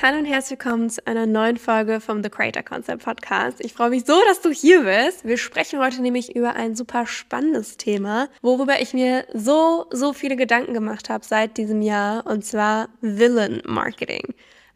Hallo und herzlich willkommen zu einer neuen Folge vom The Creator Concept Podcast. Ich freue mich so, dass du hier bist. Wir sprechen heute nämlich über ein super spannendes Thema, worüber ich mir so, so viele Gedanken gemacht habe seit diesem Jahr, und zwar Villain Marketing.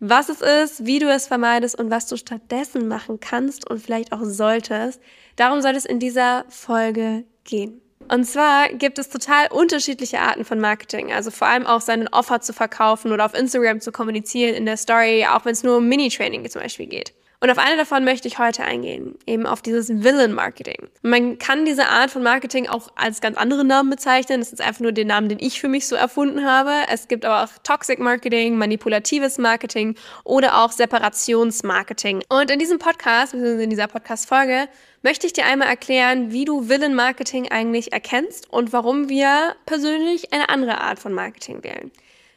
Was es ist, wie du es vermeidest und was du stattdessen machen kannst und vielleicht auch solltest. Darum soll es in dieser Folge gehen. Und zwar gibt es total unterschiedliche Arten von Marketing. Also vor allem auch seinen Offer zu verkaufen oder auf Instagram zu kommunizieren in der Story, auch wenn es nur um Mini-Training zum Beispiel geht. Und auf eine davon möchte ich heute eingehen, eben auf dieses Villain-Marketing. Man kann diese Art von Marketing auch als ganz andere Namen bezeichnen. Das ist einfach nur den Namen, den ich für mich so erfunden habe. Es gibt aber auch Toxic Marketing, manipulatives Marketing oder auch Separationsmarketing. Und in diesem Podcast, in dieser Podcast-Folge, möchte ich dir einmal erklären, wie du Villain-Marketing eigentlich erkennst und warum wir persönlich eine andere Art von Marketing wählen.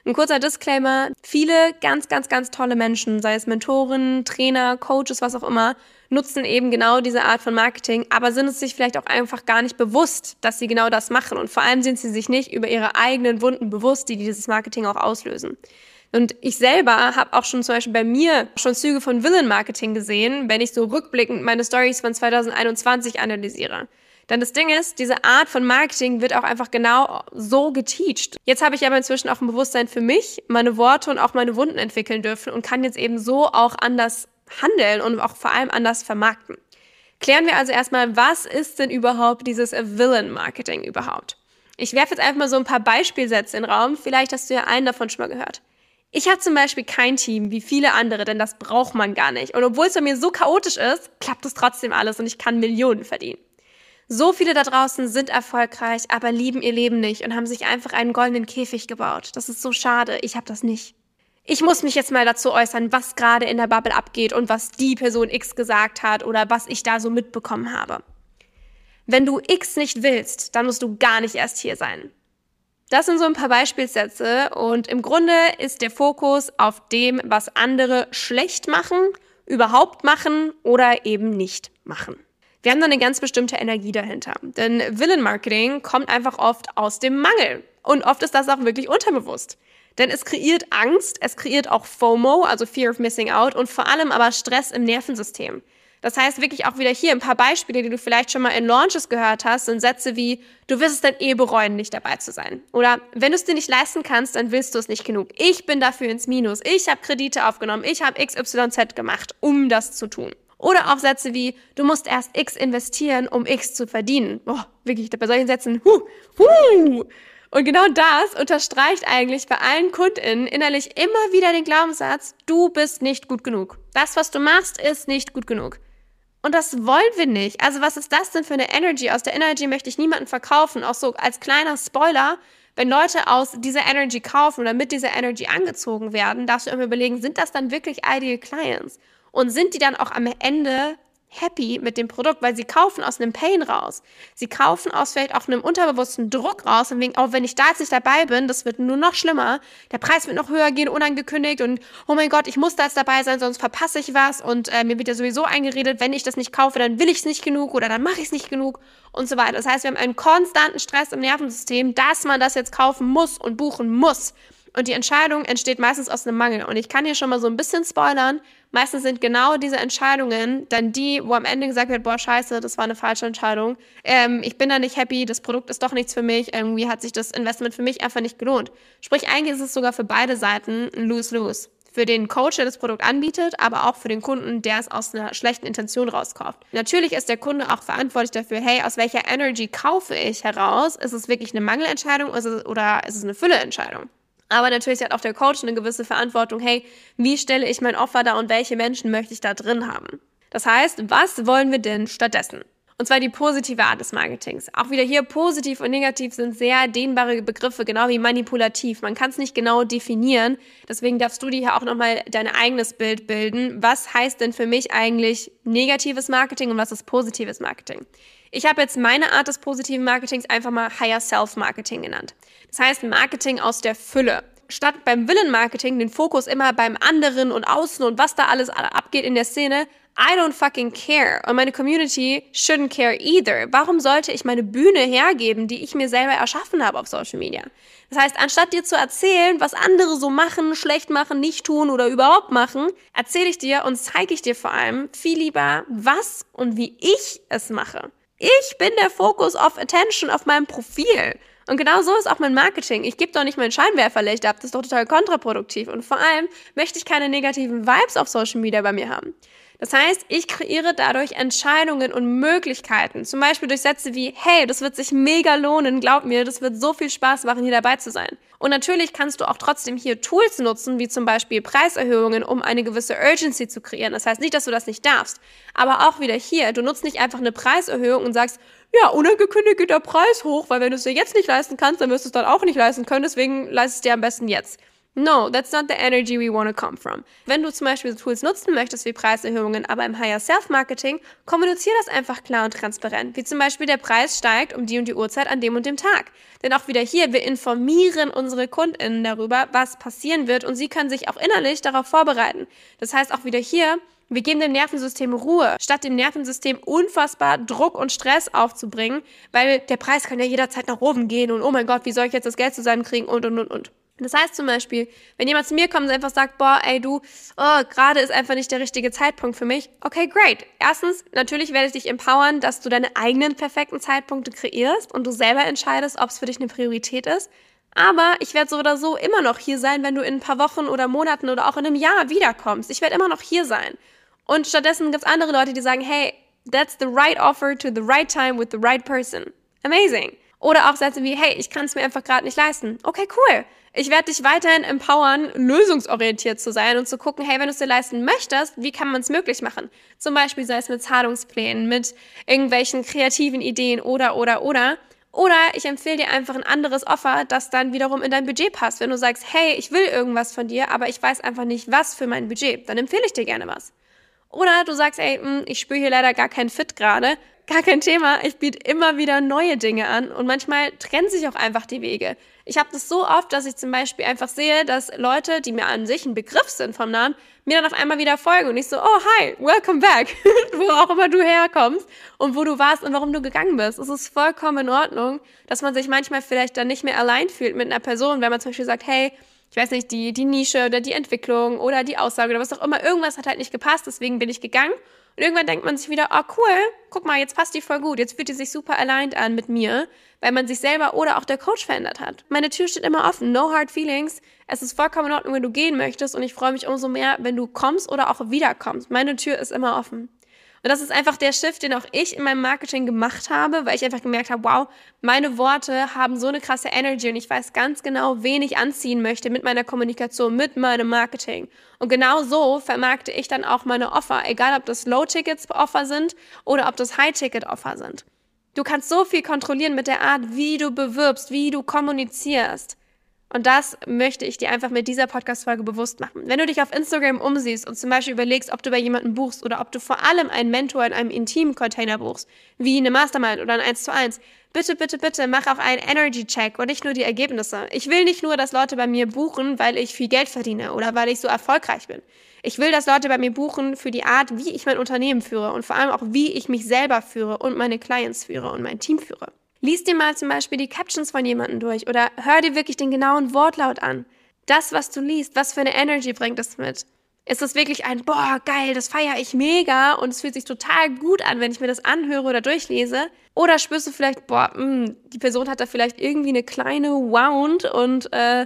Ein kurzer Disclaimer. Viele ganz, ganz, ganz tolle Menschen, sei es Mentoren, Trainer, Coaches, was auch immer, nutzen eben genau diese Art von Marketing, aber sind es sich vielleicht auch einfach gar nicht bewusst, dass sie genau das machen. Und vor allem sind sie sich nicht über ihre eigenen Wunden bewusst, die dieses Marketing auch auslösen. Und ich selber habe auch schon zum Beispiel bei mir schon Züge von Villain-Marketing gesehen, wenn ich so rückblickend meine Stories von 2021 analysiere. Denn das Ding ist, diese Art von Marketing wird auch einfach genau so geteacht. Jetzt habe ich aber inzwischen auch ein Bewusstsein für mich, meine Worte und auch meine Wunden entwickeln dürfen und kann jetzt eben so auch anders handeln und auch vor allem anders vermarkten. Klären wir also erstmal, was ist denn überhaupt dieses Villain-Marketing überhaupt? Ich werfe jetzt einfach mal so ein paar Beispielsätze in den Raum. Vielleicht hast du ja einen davon schon mal gehört. Ich habe zum Beispiel kein Team wie viele andere, denn das braucht man gar nicht. Und obwohl es bei mir so chaotisch ist, klappt es trotzdem alles und ich kann Millionen verdienen. So viele da draußen sind erfolgreich, aber lieben ihr Leben nicht und haben sich einfach einen goldenen Käfig gebaut. Das ist so schade. Ich habe das nicht. Ich muss mich jetzt mal dazu äußern, was gerade in der Bubble abgeht und was die Person X gesagt hat oder was ich da so mitbekommen habe. Wenn du X nicht willst, dann musst du gar nicht erst hier sein. Das sind so ein paar Beispielsätze und im Grunde ist der Fokus auf dem, was andere schlecht machen, überhaupt machen oder eben nicht machen. Wir haben da eine ganz bestimmte Energie dahinter. Denn Villain-Marketing kommt einfach oft aus dem Mangel. Und oft ist das auch wirklich unterbewusst. Denn es kreiert Angst, es kreiert auch FOMO, also Fear of Missing Out, und vor allem aber Stress im Nervensystem. Das heißt wirklich auch wieder hier ein paar Beispiele, die du vielleicht schon mal in Launches gehört hast, sind Sätze wie, du wirst es dann eh bereuen, nicht dabei zu sein. Oder wenn du es dir nicht leisten kannst, dann willst du es nicht genug. Ich bin dafür ins Minus. Ich habe Kredite aufgenommen. Ich habe XYZ gemacht, um das zu tun. Oder auch Sätze wie, du musst erst X investieren, um X zu verdienen. Boah, wirklich, bei solchen Sätzen, huh, huh. Und genau das unterstreicht eigentlich bei allen KundInnen innerlich immer wieder den Glaubenssatz, du bist nicht gut genug. Das, was du machst, ist nicht gut genug. Und das wollen wir nicht. Also was ist das denn für eine Energy? Aus der Energy möchte ich niemanden verkaufen. Auch so als kleiner Spoiler, wenn Leute aus dieser Energy kaufen oder mit dieser Energy angezogen werden, darfst du immer überlegen, sind das dann wirklich Ideal Clients? Und sind die dann auch am Ende happy mit dem Produkt, weil sie kaufen aus einem Pain raus. Sie kaufen aus vielleicht auch einem unterbewussten Druck raus und wegen, oh, wenn ich da jetzt nicht dabei bin, das wird nur noch schlimmer. Der Preis wird noch höher gehen, unangekündigt und oh mein Gott, ich muss da jetzt dabei sein, sonst verpasse ich was und äh, mir wird ja sowieso eingeredet, wenn ich das nicht kaufe, dann will ich es nicht genug oder dann mache ich es nicht genug und so weiter. Das heißt, wir haben einen konstanten Stress im Nervensystem, dass man das jetzt kaufen muss und buchen muss. Und die Entscheidung entsteht meistens aus einem Mangel. Und ich kann hier schon mal so ein bisschen spoilern. Meistens sind genau diese Entscheidungen dann die, wo am Ende gesagt wird, boah, scheiße, das war eine falsche Entscheidung. Ähm, ich bin da nicht happy, das Produkt ist doch nichts für mich. Irgendwie hat sich das Investment für mich einfach nicht gelohnt. Sprich, eigentlich ist es sogar für beide Seiten ein Lose-Lose. Für den Coach, der das Produkt anbietet, aber auch für den Kunden, der es aus einer schlechten Intention rauskauft. Natürlich ist der Kunde auch verantwortlich dafür, hey, aus welcher Energy kaufe ich heraus? Ist es wirklich eine Mangelentscheidung oder ist es eine Fülleentscheidung? Aber natürlich hat auch der Coach eine gewisse Verantwortung, hey, wie stelle ich mein Offer da und welche Menschen möchte ich da drin haben? Das heißt, was wollen wir denn stattdessen? Und zwar die positive Art des Marketings. Auch wieder hier positiv und negativ sind sehr dehnbare Begriffe, genau wie manipulativ. Man kann es nicht genau definieren. Deswegen darfst du dir hier auch nochmal dein eigenes Bild bilden. Was heißt denn für mich eigentlich negatives Marketing und was ist positives Marketing? Ich habe jetzt meine Art des positiven Marketings einfach mal Higher Self Marketing genannt. Das heißt Marketing aus der Fülle statt beim Willenmarketing den Fokus immer beim anderen und außen und was da alles abgeht in der Szene, I don't fucking care. Und meine Community shouldn't care either. Warum sollte ich meine Bühne hergeben, die ich mir selber erschaffen habe auf Social Media? Das heißt, anstatt dir zu erzählen, was andere so machen, schlecht machen, nicht tun oder überhaupt machen, erzähle ich dir und zeige ich dir vor allem viel lieber, was und wie ich es mache. Ich bin der Focus of Attention auf meinem Profil. Und genau so ist auch mein Marketing. Ich gebe doch nicht mein Scheinwerferlicht ab, das ist doch total kontraproduktiv. Und vor allem möchte ich keine negativen Vibes auf Social Media bei mir haben. Das heißt, ich kreiere dadurch Entscheidungen und Möglichkeiten. Zum Beispiel durch Sätze wie, hey, das wird sich mega lohnen, glaub mir, das wird so viel Spaß machen, hier dabei zu sein. Und natürlich kannst du auch trotzdem hier Tools nutzen, wie zum Beispiel Preiserhöhungen, um eine gewisse Urgency zu kreieren. Das heißt nicht, dass du das nicht darfst. Aber auch wieder hier, du nutzt nicht einfach eine Preiserhöhung und sagst, ja, unangekündigt geht der Preis hoch, weil wenn du es dir jetzt nicht leisten kannst, dann wirst du es dann auch nicht leisten können, deswegen leist es dir am besten jetzt. No, that's not the energy we want to come from. Wenn du zum Beispiel Tools nutzen möchtest wie Preiserhöhungen, aber im Higher Self-Marketing, kommuniziere das einfach klar und transparent. Wie zum Beispiel der Preis steigt um die und die Uhrzeit an dem und dem Tag. Denn auch wieder hier, wir informieren unsere KundInnen darüber, was passieren wird und sie können sich auch innerlich darauf vorbereiten. Das heißt auch wieder hier, wir geben dem Nervensystem Ruhe, statt dem Nervensystem unfassbar Druck und Stress aufzubringen, weil der Preis kann ja jederzeit nach oben gehen und oh mein Gott, wie soll ich jetzt das Geld zusammenkriegen und und und und. Das heißt zum Beispiel, wenn jemand zu mir kommt und einfach sagt, boah, ey du, oh, gerade ist einfach nicht der richtige Zeitpunkt für mich. Okay, great. Erstens, natürlich werde ich dich empowern, dass du deine eigenen perfekten Zeitpunkte kreierst und du selber entscheidest, ob es für dich eine Priorität ist. Aber ich werde so oder so immer noch hier sein, wenn du in ein paar Wochen oder Monaten oder auch in einem Jahr wiederkommst. Ich werde immer noch hier sein. Und stattdessen gibt es andere Leute, die sagen, hey, that's the right offer to the right time with the right person. Amazing. Oder auch Sätze wie, hey, ich kann es mir einfach gerade nicht leisten. Okay, cool. Ich werde dich weiterhin empowern, lösungsorientiert zu sein und zu gucken, hey, wenn du es dir leisten möchtest, wie kann man es möglich machen? Zum Beispiel sei es mit Zahlungsplänen, mit irgendwelchen kreativen Ideen oder, oder, oder. Oder ich empfehle dir einfach ein anderes Offer, das dann wiederum in dein Budget passt. Wenn du sagst, hey, ich will irgendwas von dir, aber ich weiß einfach nicht, was für mein Budget, dann empfehle ich dir gerne was. Oder du sagst, ey, hm, ich spüre hier leider gar keinen Fit gerade gar kein Thema. Ich biete immer wieder neue Dinge an und manchmal trennen sich auch einfach die Wege. Ich habe das so oft, dass ich zum Beispiel einfach sehe, dass Leute, die mir an sich ein Begriff sind vom Namen, mir dann auf einmal wieder folgen und ich so, oh hi, welcome back, wo auch immer du herkommst und wo du warst und warum du gegangen bist. Es ist vollkommen in Ordnung, dass man sich manchmal vielleicht dann nicht mehr allein fühlt mit einer Person, wenn man zum Beispiel sagt, hey, ich weiß nicht, die, die Nische oder die Entwicklung oder die Aussage oder was auch immer, irgendwas hat halt nicht gepasst, deswegen bin ich gegangen und irgendwann denkt man sich wieder, oh cool, guck mal, jetzt passt die voll gut. Jetzt fühlt die sich super aligned an mit mir, weil man sich selber oder auch der Coach verändert hat. Meine Tür steht immer offen, no hard feelings. Es ist vollkommen in Ordnung, wenn du gehen möchtest und ich freue mich umso mehr, wenn du kommst oder auch wiederkommst. Meine Tür ist immer offen. Und das ist einfach der Shift, den auch ich in meinem Marketing gemacht habe, weil ich einfach gemerkt habe, wow, meine Worte haben so eine krasse Energy und ich weiß ganz genau, wen ich anziehen möchte mit meiner Kommunikation, mit meinem Marketing. Und genau so vermarkte ich dann auch meine Offer, egal ob das Low-Tickets-Offer sind oder ob das High-Ticket-Offer sind. Du kannst so viel kontrollieren mit der Art, wie du bewirbst, wie du kommunizierst. Und das möchte ich dir einfach mit dieser Podcast-Folge bewusst machen. Wenn du dich auf Instagram umsiehst und zum Beispiel überlegst, ob du bei jemandem buchst oder ob du vor allem einen Mentor in einem intimen Container buchst, wie eine Mastermind oder ein 1 zu 1, bitte, bitte, bitte mach auch einen Energy-Check und nicht nur die Ergebnisse. Ich will nicht nur, dass Leute bei mir buchen, weil ich viel Geld verdiene oder weil ich so erfolgreich bin. Ich will, dass Leute bei mir buchen für die Art, wie ich mein Unternehmen führe und vor allem auch, wie ich mich selber führe und meine Clients führe und mein Team führe. Lies dir mal zum Beispiel die Captions von jemandem durch oder hör dir wirklich den genauen Wortlaut an. Das, was du liest, was für eine Energy bringt es mit? Ist es wirklich ein, boah, geil, das feiere ich mega und es fühlt sich total gut an, wenn ich mir das anhöre oder durchlese? Oder spürst du vielleicht, boah, mh, hm, die Person hat da vielleicht irgendwie eine kleine Wound und äh,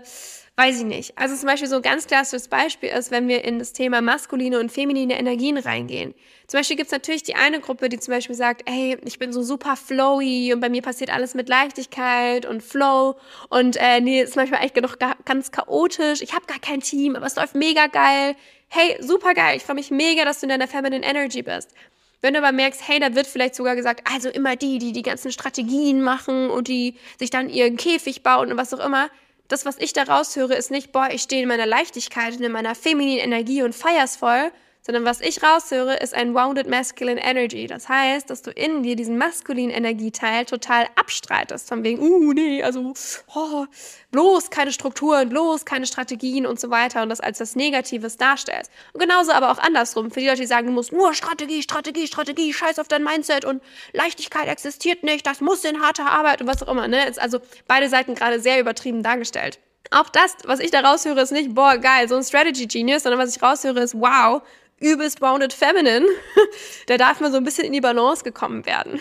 Weiß ich nicht. Also zum Beispiel so ein ganz klassisches Beispiel ist, wenn wir in das Thema maskuline und feminine Energien reingehen. Zum Beispiel gibt's natürlich die eine Gruppe, die zum Beispiel sagt, ey, ich bin so super flowy und bei mir passiert alles mit Leichtigkeit und Flow und äh, nee, ist manchmal echt noch ganz chaotisch. Ich habe gar kein Team, aber es läuft mega geil. Hey, super geil. Ich freue mich mega, dass du in deiner Feminine Energy bist. Wenn du aber merkst, hey, da wird vielleicht sogar gesagt, also immer die, die die ganzen Strategien machen und die sich dann ihren Käfig bauen und was auch immer. Das, was ich da raushöre, ist nicht, boah, ich stehe in meiner Leichtigkeit und in meiner femininen Energie und feier's voll, sondern was ich raushöre, ist ein Wounded Masculine Energy. Das heißt, dass du in dir diesen maskulinen Energieteil total abstreitest. Von wegen, uh, nee, also, oh, bloß keine Strukturen, bloß keine Strategien und so weiter und das als das Negatives darstellst. Und genauso aber auch andersrum. Für die Leute, die sagen, du musst nur Strategie, Strategie, Strategie, scheiß auf dein Mindset und Leichtigkeit existiert nicht, das muss in harter Arbeit und was auch immer, ne? Ist also beide Seiten gerade sehr übertrieben dargestellt. Auch das, was ich da raushöre, ist nicht, boah, geil, so ein Strategy Genius, sondern was ich raushöre, ist, wow, übelst bounded feminine, da darf man so ein bisschen in die Balance gekommen werden.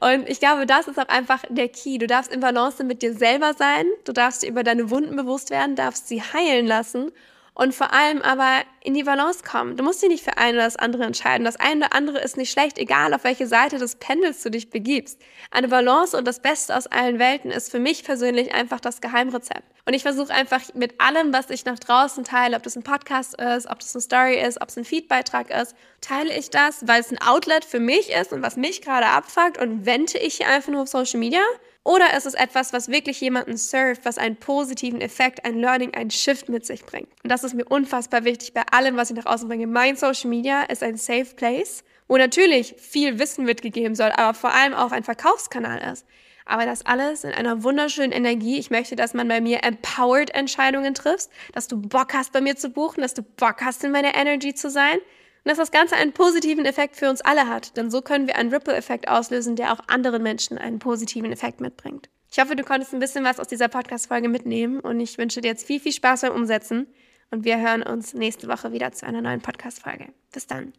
Und ich glaube, das ist auch einfach der Key. Du darfst in Balance mit dir selber sein, du darfst dir über deine Wunden bewusst werden, darfst sie heilen lassen und vor allem aber in die Balance kommen. Du musst dich nicht für ein oder das andere entscheiden. Das eine oder andere ist nicht schlecht, egal auf welche Seite des Pendels du dich begibst. Eine Balance und das Beste aus allen Welten ist für mich persönlich einfach das Geheimrezept. Und ich versuche einfach mit allem, was ich nach draußen teile, ob das ein Podcast ist, ob das eine Story ist, ob es ein Feedbeitrag ist, teile ich das, weil es ein Outlet für mich ist und was mich gerade abfuckt und wende ich hier einfach nur auf Social Media oder ist es etwas, was wirklich jemanden served, was einen positiven Effekt, ein Learning, ein Shift mit sich bringt? Und das ist mir unfassbar wichtig bei allem, was ich nach außen bringe. Mein Social Media ist ein Safe Place, wo natürlich viel Wissen mitgegeben soll, aber vor allem auch ein Verkaufskanal ist. Aber das alles in einer wunderschönen Energie. Ich möchte, dass man bei mir empowered Entscheidungen trifft, dass du Bock hast, bei mir zu buchen, dass du Bock hast, in meiner Energy zu sein und dass das Ganze einen positiven Effekt für uns alle hat. Denn so können wir einen Ripple-Effekt auslösen, der auch anderen Menschen einen positiven Effekt mitbringt. Ich hoffe, du konntest ein bisschen was aus dieser Podcast-Folge mitnehmen und ich wünsche dir jetzt viel, viel Spaß beim Umsetzen und wir hören uns nächste Woche wieder zu einer neuen Podcast-Folge. Bis dann.